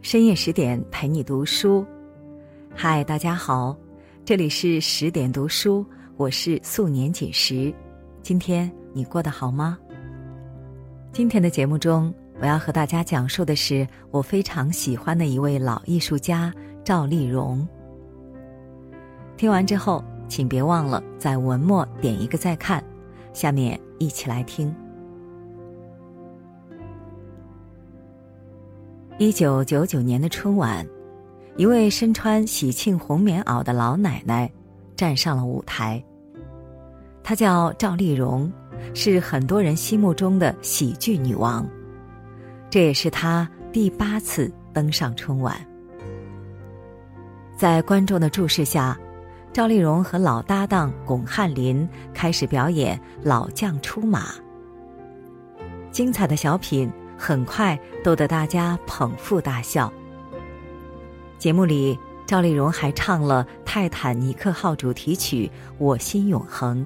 深夜十点陪你读书，嗨，大家好，这里是十点读书，我是素年锦时。今天你过得好吗？今天的节目中，我要和大家讲述的是我非常喜欢的一位老艺术家赵丽蓉。听完之后，请别忘了在文末点一个再看。下面一起来听。一九九九年的春晚，一位身穿喜庆红棉袄的老奶奶站上了舞台。她叫赵丽蓉，是很多人心目中的喜剧女王。这也是她第八次登上春晚。在观众的注视下，赵丽蓉和老搭档巩汉林开始表演《老将出马》。精彩的小品。很快逗得大家捧腹大笑。节目里，赵丽蓉还唱了《泰坦尼克号》主题曲《我心永恒》。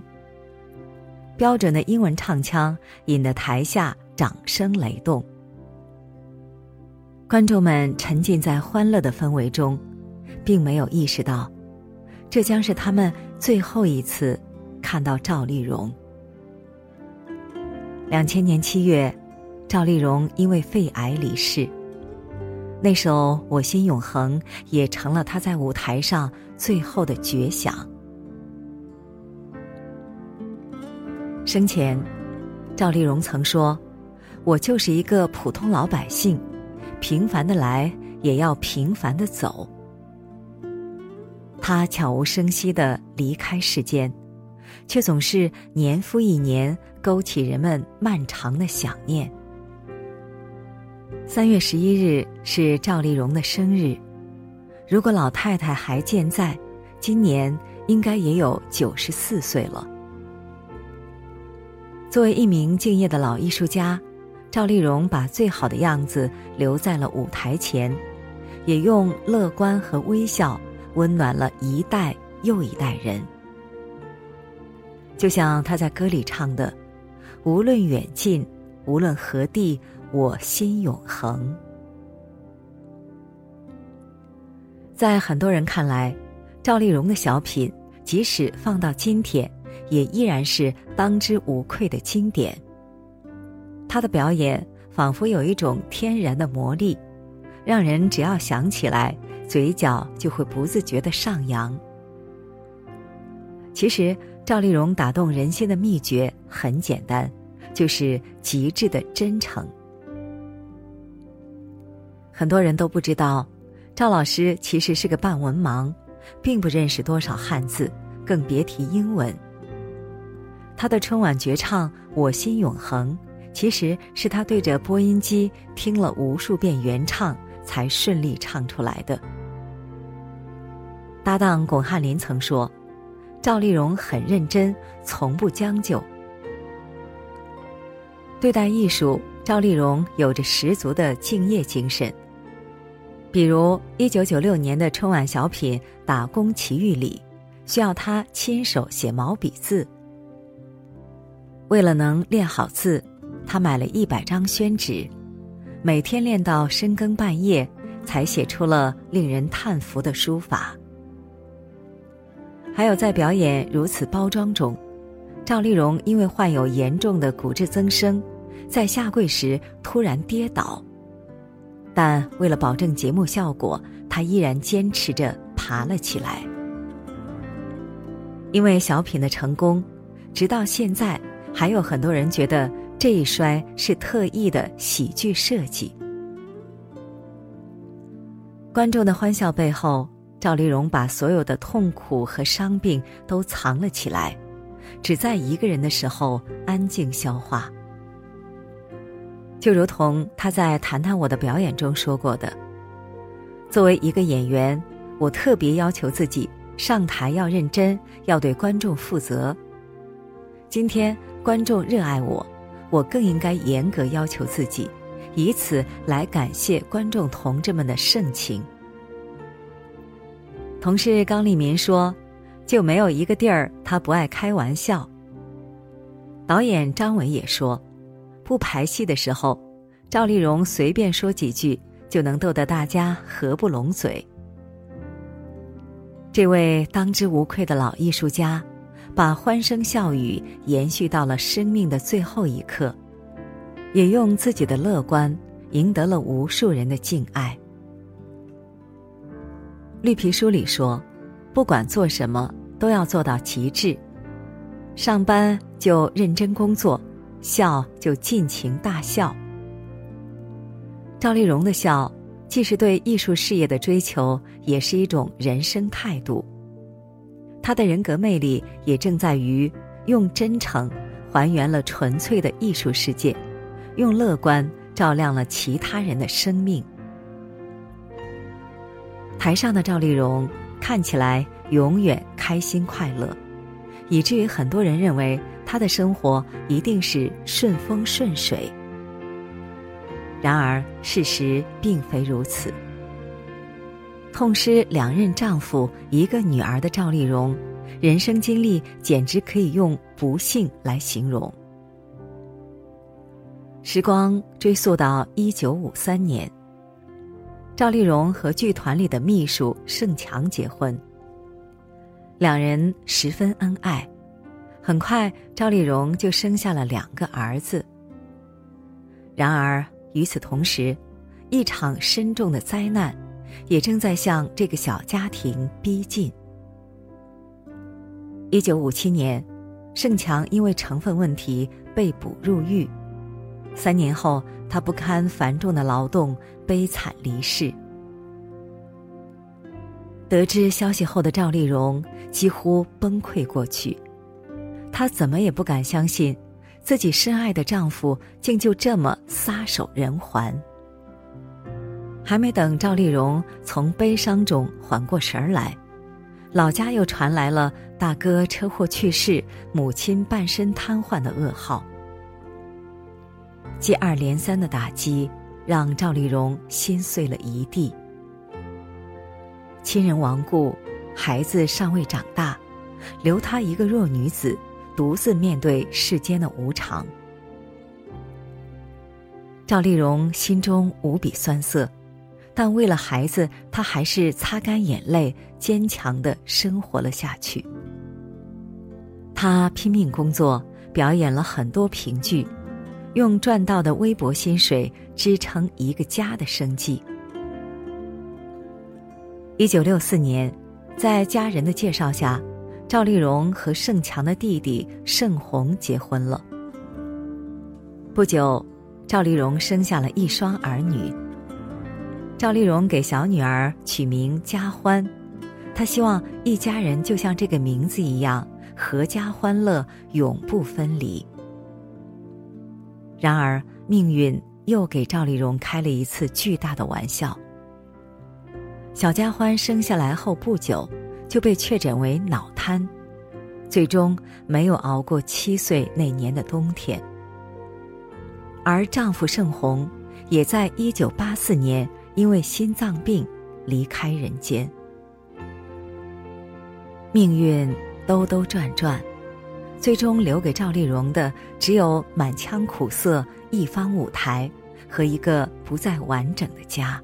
标准的英文唱腔引得台下掌声雷动。观众们沉浸在欢乐的氛围中，并没有意识到，这将是他们最后一次看到赵丽蓉。两千年七月。赵丽蓉因为肺癌离世，那首《我心永恒》也成了她在舞台上最后的绝响。生前，赵丽蓉曾说：“我就是一个普通老百姓，平凡的来，也要平凡的走。”她悄无声息的离开世间，却总是年复一年勾起人们漫长的想念。三月十一日是赵丽蓉的生日，如果老太太还健在，今年应该也有九十四岁了。作为一名敬业的老艺术家，赵丽蓉把最好的样子留在了舞台前，也用乐观和微笑温暖了一代又一代人。就像她在歌里唱的：“无论远近，无论何地。”我心永恒。在很多人看来，赵丽蓉的小品即使放到今天，也依然是当之无愧的经典。她的表演仿佛有一种天然的魔力，让人只要想起来，嘴角就会不自觉的上扬。其实，赵丽蓉打动人心的秘诀很简单，就是极致的真诚。很多人都不知道，赵老师其实是个半文盲，并不认识多少汉字，更别提英文。他的春晚绝唱《我心永恒》，其实是他对着播音机听了无数遍原唱，才顺利唱出来的。搭档巩汉林曾说：“赵丽蓉很认真，从不将就。对待艺术，赵丽蓉有着十足的敬业精神。”比如，一九九六年的春晚小品《打工奇遇》里，需要他亲手写毛笔字。为了能练好字，他买了一百张宣纸，每天练到深更半夜，才写出了令人叹服的书法。还有在表演如此包装中，赵丽蓉因为患有严重的骨质增生，在下跪时突然跌倒。但为了保证节目效果，他依然坚持着爬了起来。因为小品的成功，直到现在，还有很多人觉得这一摔是特意的喜剧设计。观众的欢笑背后，赵丽蓉把所有的痛苦和伤病都藏了起来，只在一个人的时候安静消化。就如同他在《谈谈我的表演》中说过的：“作为一个演员，我特别要求自己上台要认真，要对观众负责。今天观众热爱我，我更应该严格要求自己，以此来感谢观众同志们的盛情。”同事刚立民说：“就没有一个地儿他不爱开玩笑。”导演张伟也说。不排戏的时候，赵丽蓉随便说几句，就能逗得大家合不拢嘴。这位当之无愧的老艺术家，把欢声笑语延续到了生命的最后一刻，也用自己的乐观赢得了无数人的敬爱。绿皮书里说：“不管做什么，都要做到极致。上班就认真工作，笑就尽情大笑。”赵丽蓉的笑。既是对艺术事业的追求，也是一种人生态度。他的人格魅力也正在于用真诚还原了纯粹的艺术世界，用乐观照亮了其他人的生命。台上的赵丽蓉看起来永远开心快乐，以至于很多人认为她的生活一定是顺风顺水。然而，事实并非如此。痛失两任丈夫、一个女儿的赵丽蓉，人生经历简直可以用不幸来形容。时光追溯到一九五三年，赵丽蓉和剧团里的秘书盛强结婚，两人十分恩爱，很快赵丽蓉就生下了两个儿子。然而，与此同时，一场深重的灾难也正在向这个小家庭逼近。一九五七年，盛强因为成分问题被捕入狱，三年后，他不堪繁重的劳动，悲惨离世。得知消息后的赵丽蓉几乎崩溃过去，她怎么也不敢相信。自己深爱的丈夫竟就这么撒手人寰。还没等赵丽蓉从悲伤中缓过神来，老家又传来了大哥车祸去世、母亲半身瘫痪的噩耗。接二连三的打击让赵丽蓉心碎了一地。亲人亡故，孩子尚未长大，留她一个弱女子。独自面对世间的无常，赵丽蓉心中无比酸涩，但为了孩子，她还是擦干眼泪，坚强的生活了下去。她拼命工作，表演了很多评剧，用赚到的微薄薪水支撑一个家的生计。一九六四年，在家人的介绍下。赵丽蓉和盛强的弟弟盛红结婚了。不久，赵丽蓉生下了一双儿女。赵丽蓉给小女儿取名佳欢，她希望一家人就像这个名字一样，阖家欢乐，永不分离。然而，命运又给赵丽蓉开了一次巨大的玩笑。小佳欢生下来后不久。就被确诊为脑瘫，最终没有熬过七岁那年的冬天。而丈夫盛红也在一九八四年因为心脏病离开人间。命运兜兜转转，最终留给赵丽蓉的只有满腔苦涩、一方舞台和一个不再完整的家。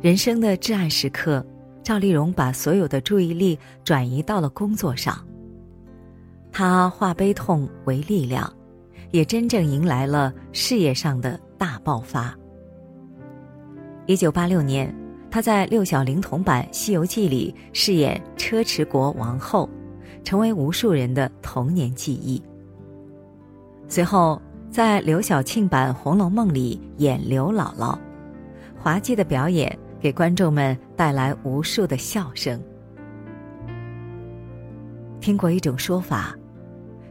人生的至暗时刻，赵丽蓉把所有的注意力转移到了工作上。她化悲痛为力量，也真正迎来了事业上的大爆发。一九八六年，她在六小龄童版《西游记》里饰演车迟国王后，成为无数人的童年记忆。随后，在刘晓庆版《红楼梦》里演刘姥姥，滑稽的表演。给观众们带来无数的笑声。听过一种说法，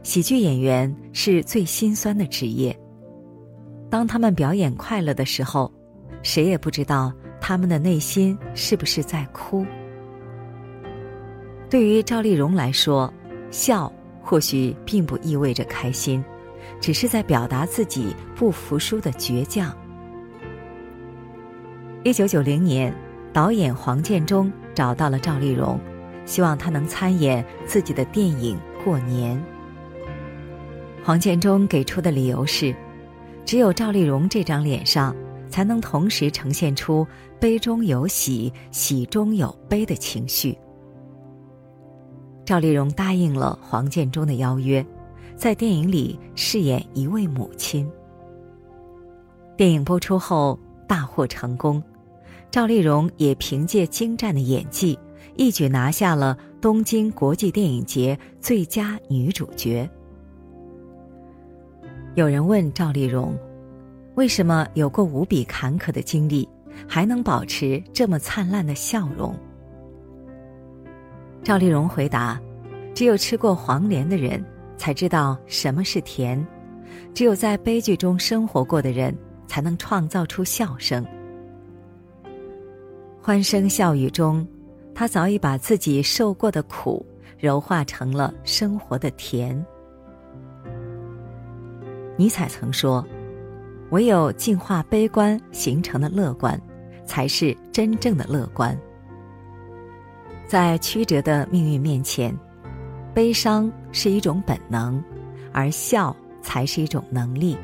喜剧演员是最心酸的职业。当他们表演快乐的时候，谁也不知道他们的内心是不是在哭。对于赵丽蓉来说，笑或许并不意味着开心，只是在表达自己不服输的倔强。一九九零年，导演黄建中找到了赵丽蓉，希望她能参演自己的电影《过年》。黄建中给出的理由是，只有赵丽蓉这张脸上，才能同时呈现出悲中有喜、喜中有悲的情绪。赵丽蓉答应了黄建中的邀约，在电影里饰演一位母亲。电影播出后获成功，赵丽蓉也凭借精湛的演技，一举拿下了东京国际电影节最佳女主角。有人问赵丽蓉，为什么有过无比坎坷的经历，还能保持这么灿烂的笑容？赵丽蓉回答：“只有吃过黄连的人，才知道什么是甜；只有在悲剧中生活过的人。”才能创造出笑声。欢声笑语中，他早已把自己受过的苦柔化成了生活的甜。尼采曾说：“唯有净化悲观形成的乐观，才是真正的乐观。”在曲折的命运面前，悲伤是一种本能，而笑才是一种能力。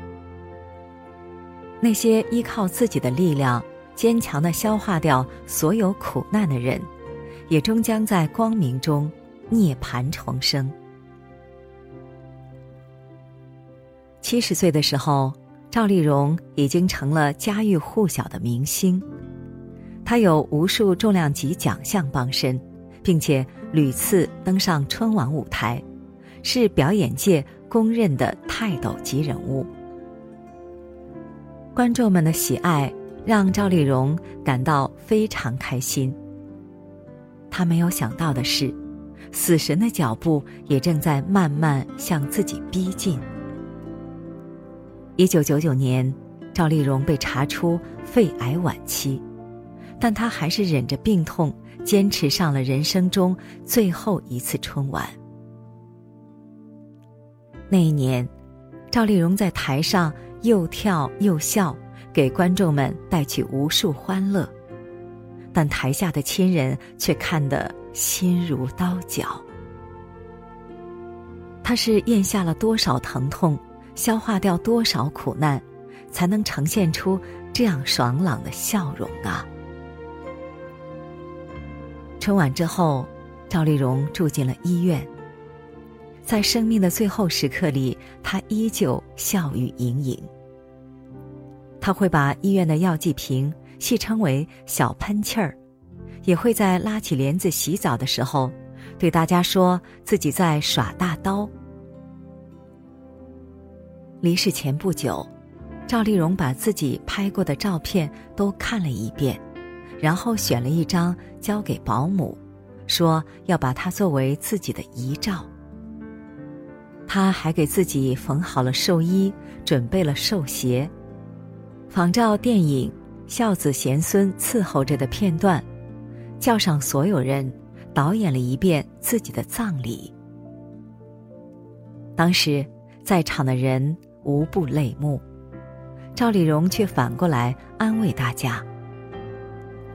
那些依靠自己的力量坚强的消化掉所有苦难的人，也终将在光明中涅槃重生。七十岁的时候，赵丽蓉已经成了家喻户晓的明星，她有无数重量级奖项傍身，并且屡次登上春晚舞台，是表演界公认的泰斗级人物。观众们的喜爱让赵丽蓉感到非常开心。她没有想到的是，死神的脚步也正在慢慢向自己逼近。一九九九年，赵丽蓉被查出肺癌晚期，但她还是忍着病痛，坚持上了人生中最后一次春晚。那一年，赵丽蓉在台上。又跳又笑，给观众们带去无数欢乐，但台下的亲人却看得心如刀绞。他是咽下了多少疼痛，消化掉多少苦难，才能呈现出这样爽朗的笑容啊！春晚之后，赵丽蓉住进了医院。在生命的最后时刻里，他依旧笑语盈盈。他会把医院的药剂瓶戏称为“小喷气儿”，也会在拉起帘子洗澡的时候，对大家说自己在耍大刀。离世前不久，赵丽蓉把自己拍过的照片都看了一遍，然后选了一张交给保姆，说要把它作为自己的遗照。他还给自己缝好了寿衣，准备了寿鞋，仿照电影《孝子贤孙伺候着》的片段，叫上所有人，导演了一遍自己的葬礼。当时在场的人无不泪目，赵丽蓉却反过来安慰大家：“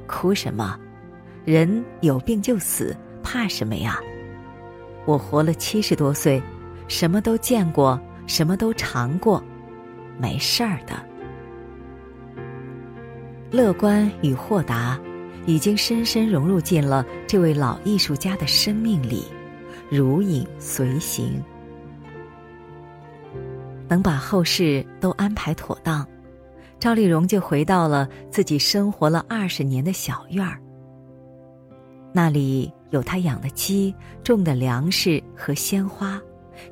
哭什么？人有病就死，怕什么呀？我活了七十多岁。”什么都见过，什么都尝过，没事儿的。乐观与豁达，已经深深融入进了这位老艺术家的生命里，如影随形。等把后事都安排妥当，赵丽蓉就回到了自己生活了二十年的小院儿。那里有她养的鸡、种的粮食和鲜花。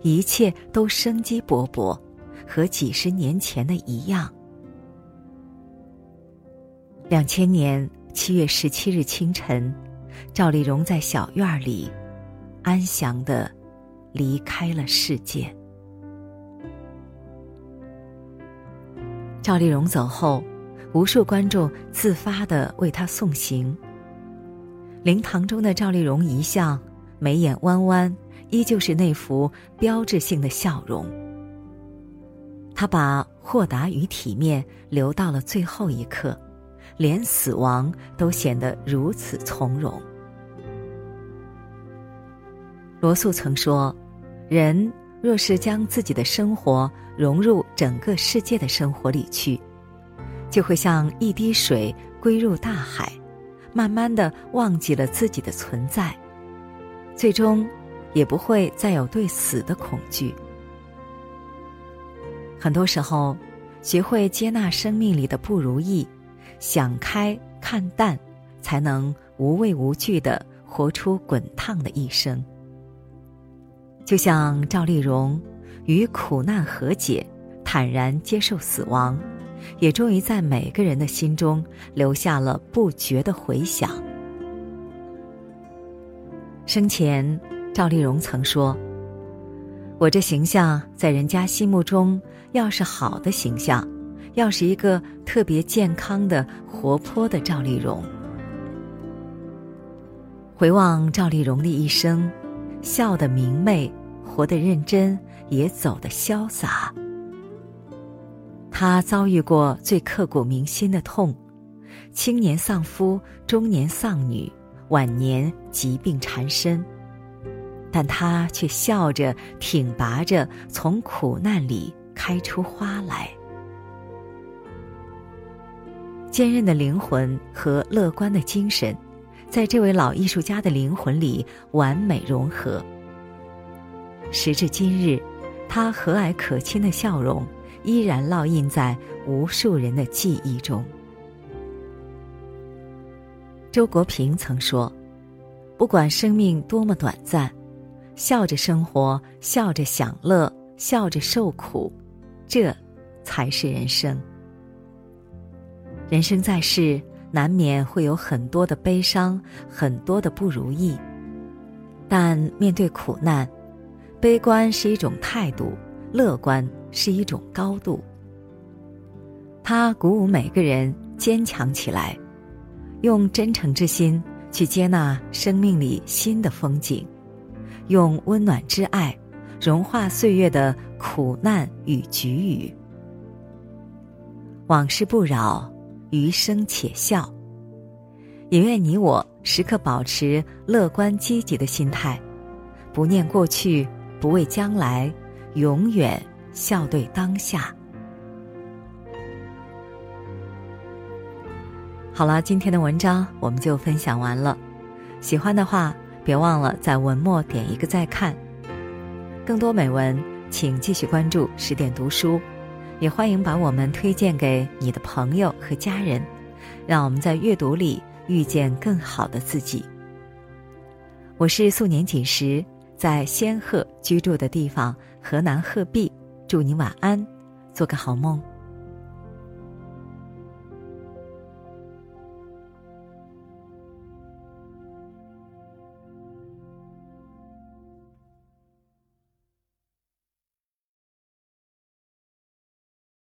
一切都生机勃勃，和几十年前的一样。两千年七月十七日清晨，赵丽蓉在小院里安详的离开了世界。赵丽蓉走后，无数观众自发的为她送行。灵堂中的赵丽蓉遗像，眉眼弯弯。依旧是那副标志性的笑容。他把豁达与体面留到了最后一刻，连死亡都显得如此从容。罗素曾说：“人若是将自己的生活融入整个世界的生活里去，就会像一滴水归入大海，慢慢的忘记了自己的存在，最终也不会再有对死的恐惧。很多时候，学会接纳生命里的不如意，想开看淡，才能无畏无惧的活出滚烫的一生。就像赵丽蓉，与苦难和解，坦然接受死亡，也终于在每个人的心中留下了不绝的回响。生前，赵丽蓉曾说：“我这形象在人家心目中，要是好的形象，要是一个特别健康的、活泼的赵丽蓉。”回望赵丽蓉的一生，笑得明媚。活得认真，也走得潇洒。她遭遇过最刻骨铭心的痛：青年丧夫，中年丧女，晚年疾病缠身。但他却笑着挺拔着，从苦难里开出花来。坚韧的灵魂和乐观的精神，在这位老艺术家的灵魂里完美融合。时至今日，他和蔼可亲的笑容依然烙印在无数人的记忆中。周国平曾说：“不管生命多么短暂，笑着生活，笑着享乐，笑着受苦，这才是人生。人生在世，难免会有很多的悲伤，很多的不如意，但面对苦难。”悲观是一种态度，乐观是一种高度。它鼓舞每个人坚强起来，用真诚之心去接纳生命里新的风景，用温暖之爱融化岁月的苦难与局龉。往事不扰，余生且笑。也愿你我时刻保持乐观积极的心态，不念过去。不畏将来，永远笑对当下。好了，今天的文章我们就分享完了。喜欢的话，别忘了在文末点一个再看。更多美文，请继续关注十点读书，也欢迎把我们推荐给你的朋友和家人，让我们在阅读里遇见更好的自己。我是素年锦时。在仙鹤居住的地方，河南鹤壁，祝你晚安，做个好梦。